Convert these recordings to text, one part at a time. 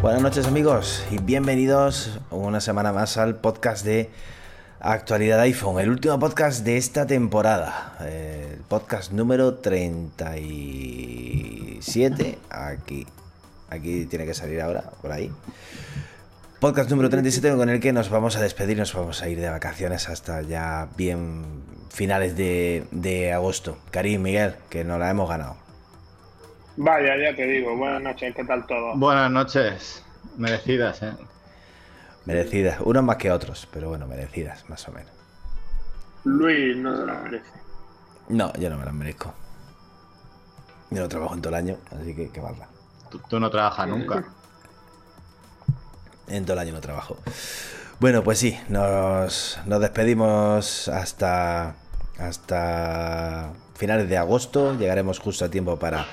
Buenas noches amigos y bienvenidos una semana más al podcast de actualidad iPhone, el último podcast de esta temporada, el podcast número 37, aquí, aquí tiene que salir ahora, por ahí. Podcast número 37 con el que nos vamos a despedir, nos vamos a ir de vacaciones hasta ya bien finales de, de agosto. Karim, Miguel, que nos la hemos ganado. Vaya, ya te digo. Buenas noches, ¿qué tal todo? Buenas noches. Merecidas, ¿eh? Merecidas. Unos más que otros, pero bueno, merecidas, más o menos. Luis no se las merece. No, yo no me las merezco. Yo no trabajo en todo el año, así que qué maldad. Tú, tú no trabajas nunca. En todo el año no trabajo. Bueno, pues sí, nos, nos despedimos hasta, hasta finales de agosto. Llegaremos justo a tiempo para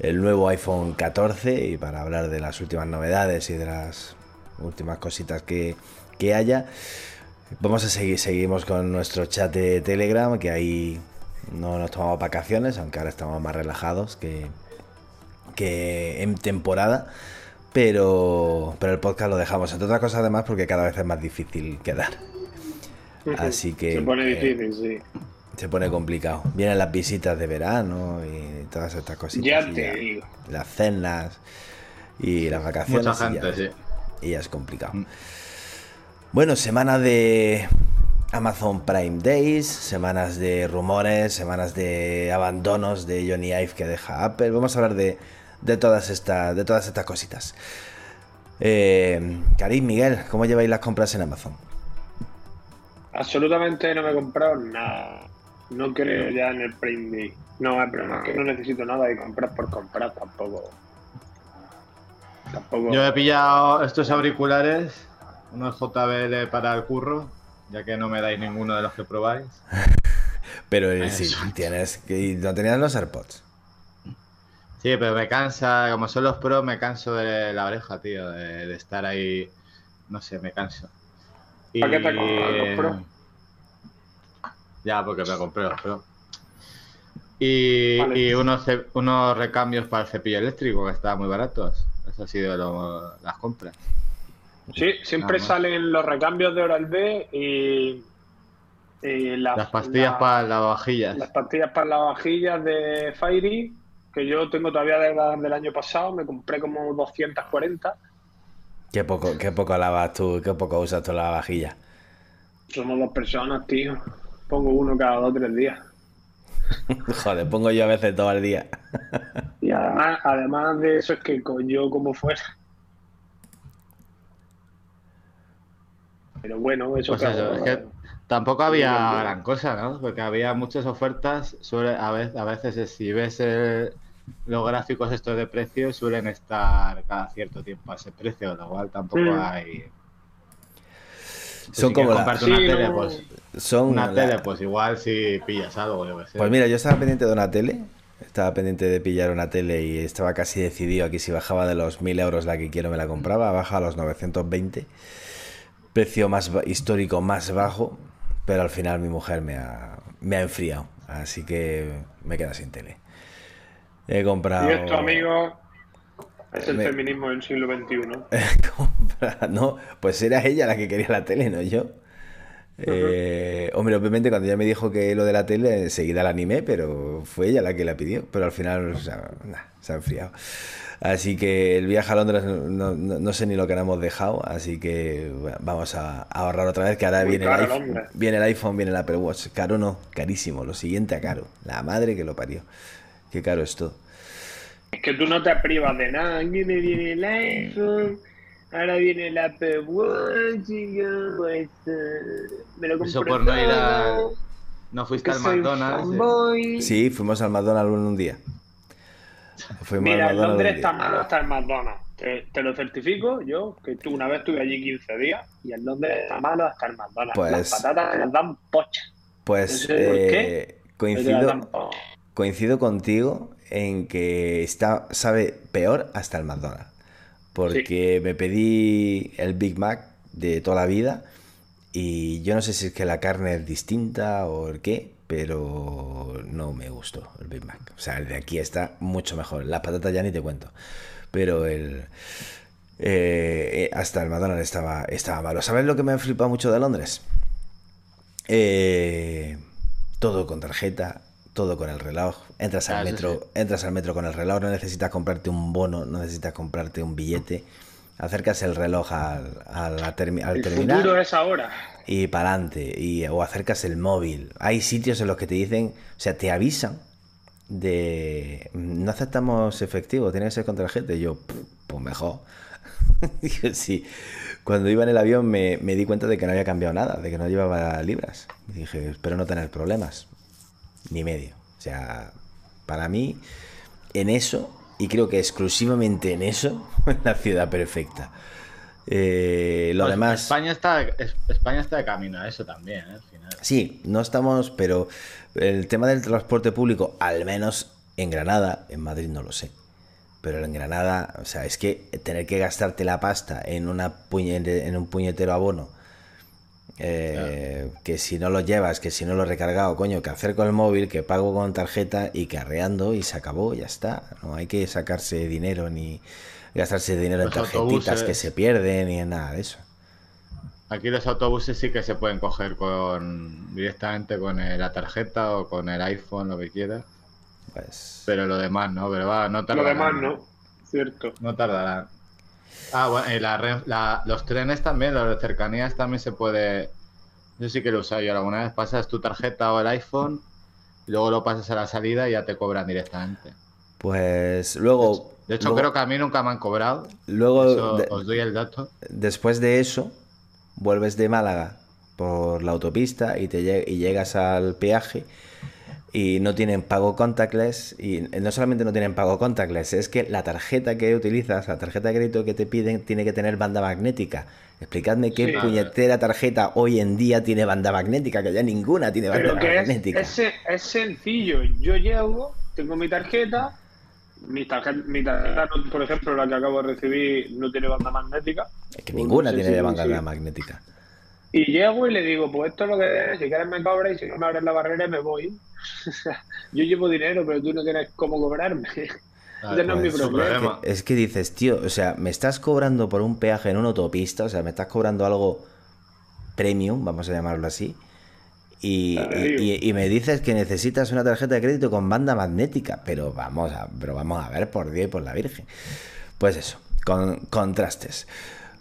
el nuevo iPhone 14 y para hablar de las últimas novedades y de las últimas cositas que, que haya. Vamos a seguir, seguimos con nuestro chat de Telegram, que ahí no nos tomamos vacaciones, aunque ahora estamos más relajados que, que en temporada. Pero, pero el podcast lo dejamos, entre otras cosas además porque cada vez es más difícil quedar. Así que... Se pone eh, difícil, sí. se pone complicado. Vienen las visitas de verano y todas estas cositas. Ya te digo. Las cenas y las vacaciones. Mucha gente, ya, sí. Y ya es complicado. Mm. Bueno, semana de Amazon Prime Days, semanas de rumores, semanas de abandonos de Johnny Ive que deja Apple. Vamos a hablar de, de todas, estas, de todas estas cositas. Eh, Karim, Miguel, ¿cómo lleváis las compras en Amazon? Absolutamente no me he comprado nada. No creo ya en el Prime Day. No, es broma, que no necesito nada y comprar por comprar tampoco. Tampoco. Yo he pillado estos auriculares, unos JBL para el curro, ya que no me dais ninguno de los que probáis. Pero eh, sí, tienes que. ¿No tenías los AirPods? Sí, pero me cansa, como son los Pro, me canso de la oreja, tío, de, de estar ahí, no sé, me canso. Y- ¿Para qué te los Pro? Ya, porque me compré los Pro. Y, Vale. y unos, unos recambios para el cepillo eléctrico que estaban muy baratos. Eso ha sido lo- las compras. Sí, siempre salen los recambios de Oral B y. y las, Las pastillas la- para las vajillas. Las pastillas para las vajillas de Fairy, que yo tengo todavía de del año pasado, me compré como 240. Qué poco, qué poco lavas tú, qué poco usas tú la vajilla. Somos dos personas, tío. Pongo uno cada dos o tres días. Joder, pongo yo a veces todo el día. Y además, además de eso es que co- yo como fuera. Pero bueno, eso Pues eso, es que tampoco había gran cosa, ¿no? Porque había muchas ofertas. Suele, a, veces, a veces, si ves el- los gráficos estos de precios, suelen estar cada cierto tiempo a ese precio, lo cual tampoco hay. Pues Son si como la- Sí, una tele, no. pues Son una la- tele, pues igual si pillas algo, yo sé. Pues mira, yo estaba pendiente de una tele. Estaba pendiente de pillar una tele y estaba casi decidido aquí si bajaba de los 1000 euros la que quiero me la compraba. Baja a los 920. Precio más histórico más bajo. Pero al final mi mujer me ha, me ha enfriado. Así que me queda sin tele. He comprado... Y esto, amigos, es el Me- feminismo del siglo XXI. No, pues era ella la que quería la tele, no yo. Eh, hombre, obviamente cuando ella me dijo que lo de la tele, enseguida la animé, pero fue ella la que la pidió. Pero al final o sea, nah, se ha enfriado. Así que el viaje a Londres no, no- no sé ni lo que nos hemos dejado, así que bueno, vamos a, a ahorrar otra vez, que ahora Muy viene el, iPhone, viene el iPhone, viene el Apple Watch. Caro no, carísimo, lo siguiente a caro. La madre que lo parió. Qué caro es todo. Es que tú no te privas de nada. Viene el iPhone, ahora viene el Apple Watch y yo, pues, eh, me lo compré Eso por no ir fuiste al McDonald's. eh. Sí, fuimos al McDonald's en un día. Fuimos Mira, en Londres está malo está el McDonald's. Te, te lo certifico yo, que tú una vez estuve allí 15 días y en Londres está malo hasta el McDonald's. Pues- Las patatas te las dan pochas. Pues No sé por eh, te las coincido, dan coincido contigo en que está, sabe peor hasta el McDonald's. Porque me pedí el Big Mac de toda la vida y yo no sé si es que la carne es distinta o el qué, pero no me gustó el Big Mac. O sea, el de aquí está mucho mejor. Las patatas ya ni te cuento. Pero el... eh, hasta el McDonald's estaba, estaba malo. ¿Sabes lo que me ha flipado mucho de Londres? Eh, todo con tarjeta, todo con el reloj. Entras al Ah, metro, entras al metro con el reloj, no necesitas comprarte un bono, no necesitas comprarte un billete. Acercas el reloj al, al El terminal futuro es ahora. y para adelante. Y, o acercas el móvil. Hay sitios en los que te dicen, o sea, te avisan de no aceptamos efectivo, tiene que ser con tarjeta. Y yo, "Pff, pues mejor. Digo, sí. Cuando iba en el avión me, me di cuenta de que no había cambiado nada, de que no llevaba libras. Y dije, espero no tener problemas. Ni medio. O sea, para mí, en eso, y creo que exclusivamente en eso, es la ciudad perfecta. Eh, lo Pues demás. España está, es- España está de camino a eso también, ¿eh? al final. Sí, no estamos, pero el tema del transporte público, al menos en Granada, en Madrid no lo sé. Pero en Granada, o sea, es que tener que gastarte la pasta en, una en un puñetero abono, eh, que si no lo llevas, que si no lo he recargado, coño, que hacer con el móvil, que pago con tarjeta y que arreando y se acabó, ya está. No hay que sacarse dinero ni gastarse dinero en tarjetitas autobuses. que se pierden ni en nada de eso. Aquí los autobuses sí que se pueden coger con directamente con la tarjeta o con el iPhone, lo que quieras. Pues. Pero lo demás no, pero va, no Lo tardará. demás no. Cierto. No tardará. Ah, bueno, y la la- los trenes también, los de cercanías también se puede. Yo sí que lo usado yo alguna vez. Pasas tu tarjeta o el iPhone y luego lo pasas a la salida y ya te cobran directamente. Pues luego. De hecho, luego- creo que a mí nunca me han cobrado. Luego, Eso de- os doy el dato. después de eso, vuelves de Málaga por la autopista y, te y llegas al peaje y no tienen pago contactless. Y no solamente no tienen pago contactless, es que la tarjeta que utilizas, la tarjeta de crédito que te piden, tiene que tener banda magnética. Explicadme qué Sí. puñetera tarjeta hoy en día tiene banda magnética, que ya ninguna tiene banda Pero que es, magnética. es, es sencillo. Yo llego, tengo mi tarjeta, mi tarjeta, mi tarjeta, no- por ejemplo, la que acabo de recibir, no tiene banda magnética. Es que ninguna Sí, tiene banda sí. magnética. Y llego y le digo, pues esto es lo que es, si quieres me cobras y si no me abres la barrera me voy. O sea, yo llevo dinero, pero tú no tienes cómo cobrarme. Ese no es mi pues, problema. Es que dices, tío, o sea, me estás cobrando por un peaje en una autopista, o sea, me estás cobrando algo premium, vamos a llamarlo así, y, y- y me dices que necesitas una tarjeta de crédito con banda magnética, pero vamos a, pero vamos a ver, por Dios y por la Virgen. Pues eso, con contrastes.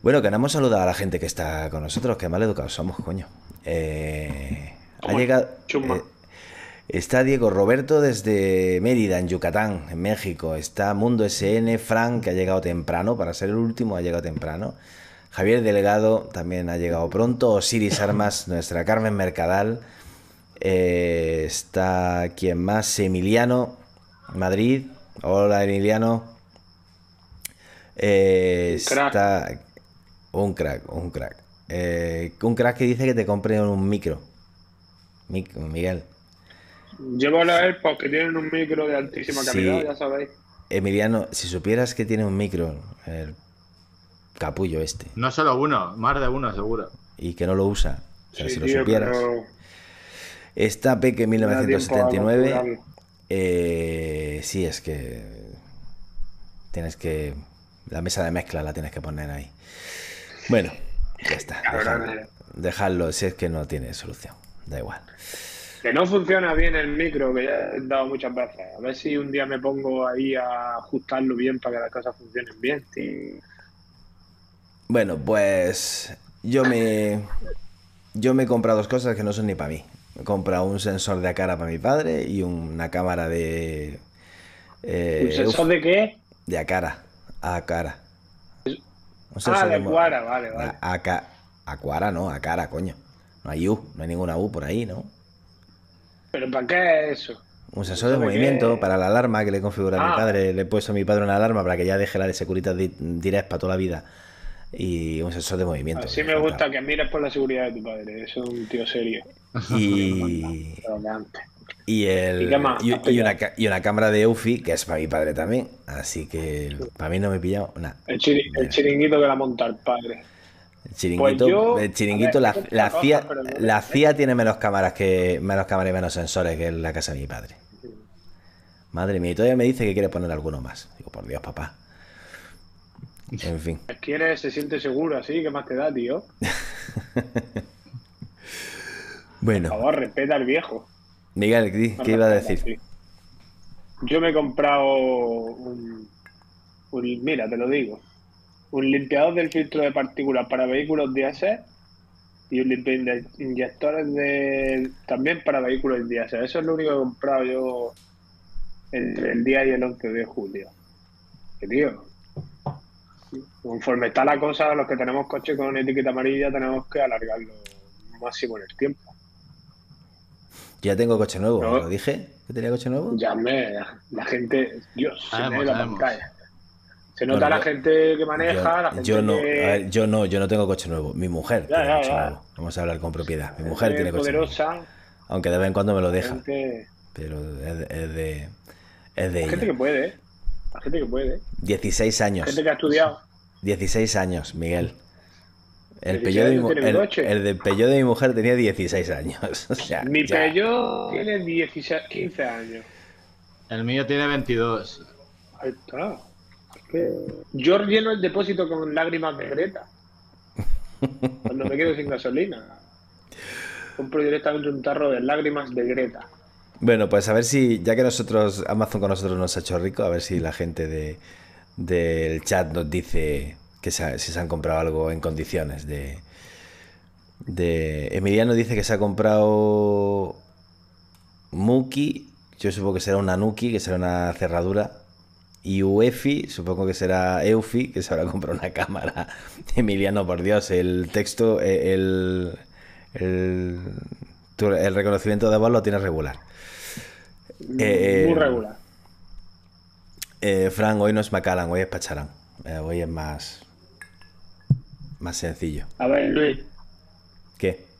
Bueno, que no hemos saludado a la gente que está con nosotros, que mal educados somos, coño. Eh, ha llegado... eh, Está Diego Roberto desde Mérida, en Yucatán, en México. Está Mundo SN, Frank, que ha llegado temprano, para ser el último ha llegado temprano. Javier Delegado también ha llegado pronto. Osiris Armas, nuestra Carmen Mercadal. Eh, está quien más, Emiliano, Madrid. Hola Emiliano. Eh, está un crack, un crack. Eh, un crack que dice que te compre un micro. Mic- Miguel. Llevo los AirPods que tienen un micro de altísima Sí. calidad, ya sabéis. Emiliano, si supieras que tiene un micro, el capullo este, No solo uno, más de uno seguro. y que no lo usa, o sea, Sí, si lo tío, supieras. pero Está Peque me da tiempo a 1979. configurarlo. Eh, sí, es que tienes que. La mesa de mezcla la tienes que poner ahí. Bueno, ya está. Dejadlo, si es que no tiene solución. Da igual. Que no funciona bien el micro, que ya he dado muchas veces. A ver si un día me pongo ahí a ajustarlo bien para que las cosas funcionen bien. tío. Bueno, pues yo me yo me he comprado dos cosas que no son ni para mí. Me he comprado un sensor de cara para mi padre y una cámara de eh, ¿Un sensor de qué? de a cara, a cara. Un Ah, sensor de Guara, vale, vale. A, a ca- a cuara, no, a cara, coño. No hay U, no hay ninguna U por ahí, ¿no? ¿Pero para qué es eso? Un sensor de ¿Eso de movimiento para la alarma que le he configurado a mi Ah. padre. Le he puesto a mi padre una alarma para que ya deje la de Securitas Di- Direct para toda la vida. Y un sensor de movimiento. Así me gusta que mires por la seguridad de tu padre. Eso es un tío serio. Y. Y, el, ¿Y una, y una cámara de Eufy, que es para mi padre también. Así que para mí no me he pillado nada. El, chiri- el chiringuito que la monta el padre. El chiringuito, Pues yo- el chiringuito ver, la, la CIA, no- la CIA tiene menos cámaras que menos cámaras y menos sensores que en la casa de mi padre. Madre mía, y todavía me dice que quiere poner alguno más. Digo, por Dios, papá. En fin. Quiere, se siente seguro así, ¿qué más te da, tío? Por Bueno, favor, respeta al viejo. Miguel, ¿qué, iba a decir? Yo me he comprado un, un- Mira, te lo digo. Un limpiador del filtro de partículas para vehículos diésel y un limpiador de inyectores de, también para vehículos diésel. Eso es lo único que he comprado yo entre el día y el 11 de julio. Que tío, conforme está la cosa, los que tenemos coche con etiqueta amarilla tenemos que alargarlo máximo en el tiempo. Yo ya tengo coche nuevo, No. ¿lo dije? ¿Que tenía coche nuevo? Ya me, la gente, Dios, se Sabemos, me la pantalla. Se nota Bueno, la gente que maneja, yo, la gente yo no, que a ver, yo no, yo no tengo coche nuevo. Mi mujer Ya, tiene ya, coche ya. nuevo. Vamos a hablar con propiedad. Mi mujer tiene coche nuevo. Aunque de vez en cuando me lo deja. gente, Pero es de, es de, es de la gente ella. que puede, la gente que puede, 16 años. gente que ha estudiado. 16 años, Miguel. El 16 Peugeot de, mi, el, el de mi mujer tenía 16 años. O sea, Mi ya. Peugeot tiene 16, 15 años. El mío tiene 22. Ahí está. Yo lleno el depósito con lágrimas de Greta. Cuando me quedo sin gasolina. Compro directamente un tarro de lágrimas de Greta. Bueno, pues a ver si, ya que nosotros, Amazon con nosotros nos ha hecho rico, a ver si la gente de, del chat nos dice que se, si se han comprado algo en condiciones de, de... Emiliano dice que se ha comprado Muki, yo supongo que será una Nuki, que será una cerradura, y UEFI, supongo que será Eufi, que se habrá comprado una cámara. Emiliano, por Dios, el texto, eh, el, el, el reconocimiento de voz lo tienes regular. Eh, Muy regular. Eh, Fran, hoy no es Macallan, hoy es Pacharán. Eh, hoy es más, más sencillo. A ver, Luis, ¿Qué?